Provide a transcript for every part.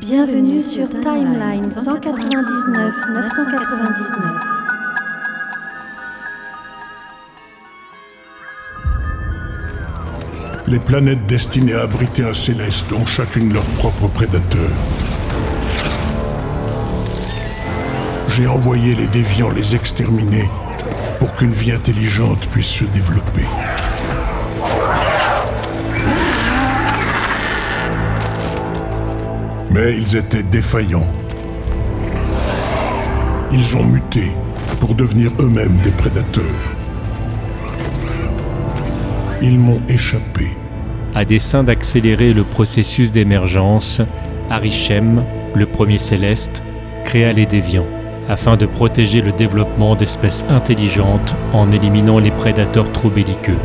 Bienvenue sur Timeline 199 999. Les planètes destinées à abriter un céleste ont chacune leur propre prédateur. J'ai envoyé les déviants les exterminer pour qu'une vie intelligente puisse se développer. Mais ils étaient défaillants. Ils ont muté pour devenir eux-mêmes des prédateurs. Ils m'ont échappé. À dessein d'accélérer le processus d'émergence, Arishem, le premier céleste, créa les déviants afin de protéger le développement d'espèces intelligentes en éliminant les prédateurs trop belliqueux.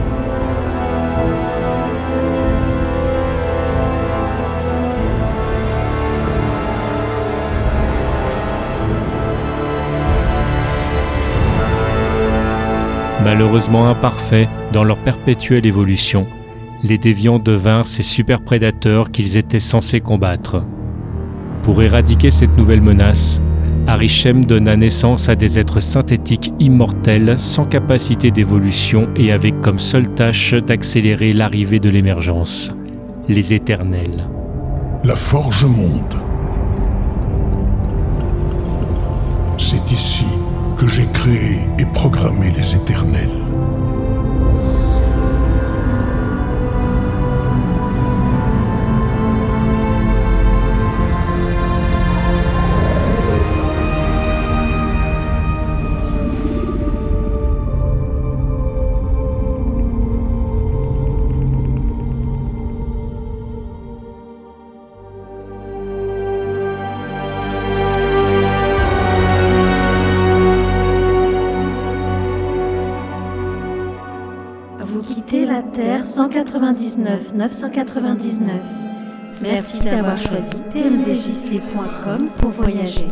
Malheureusement imparfaits dans leur perpétuelle évolution, les déviants devinrent ces super prédateurs qu'ils étaient censés combattre. Pour éradiquer cette nouvelle menace, Arishem donna naissance à des êtres synthétiques immortels sans capacité d'évolution et avec comme seule tâche d'accélérer l'arrivée de l'émergence, les éternels. La forge monde. C'est ici que j'ai créé programmé les éternels. Vous quittez la Terre 199 999. Merci d'avoir choisi tmdjc.com pour voyager.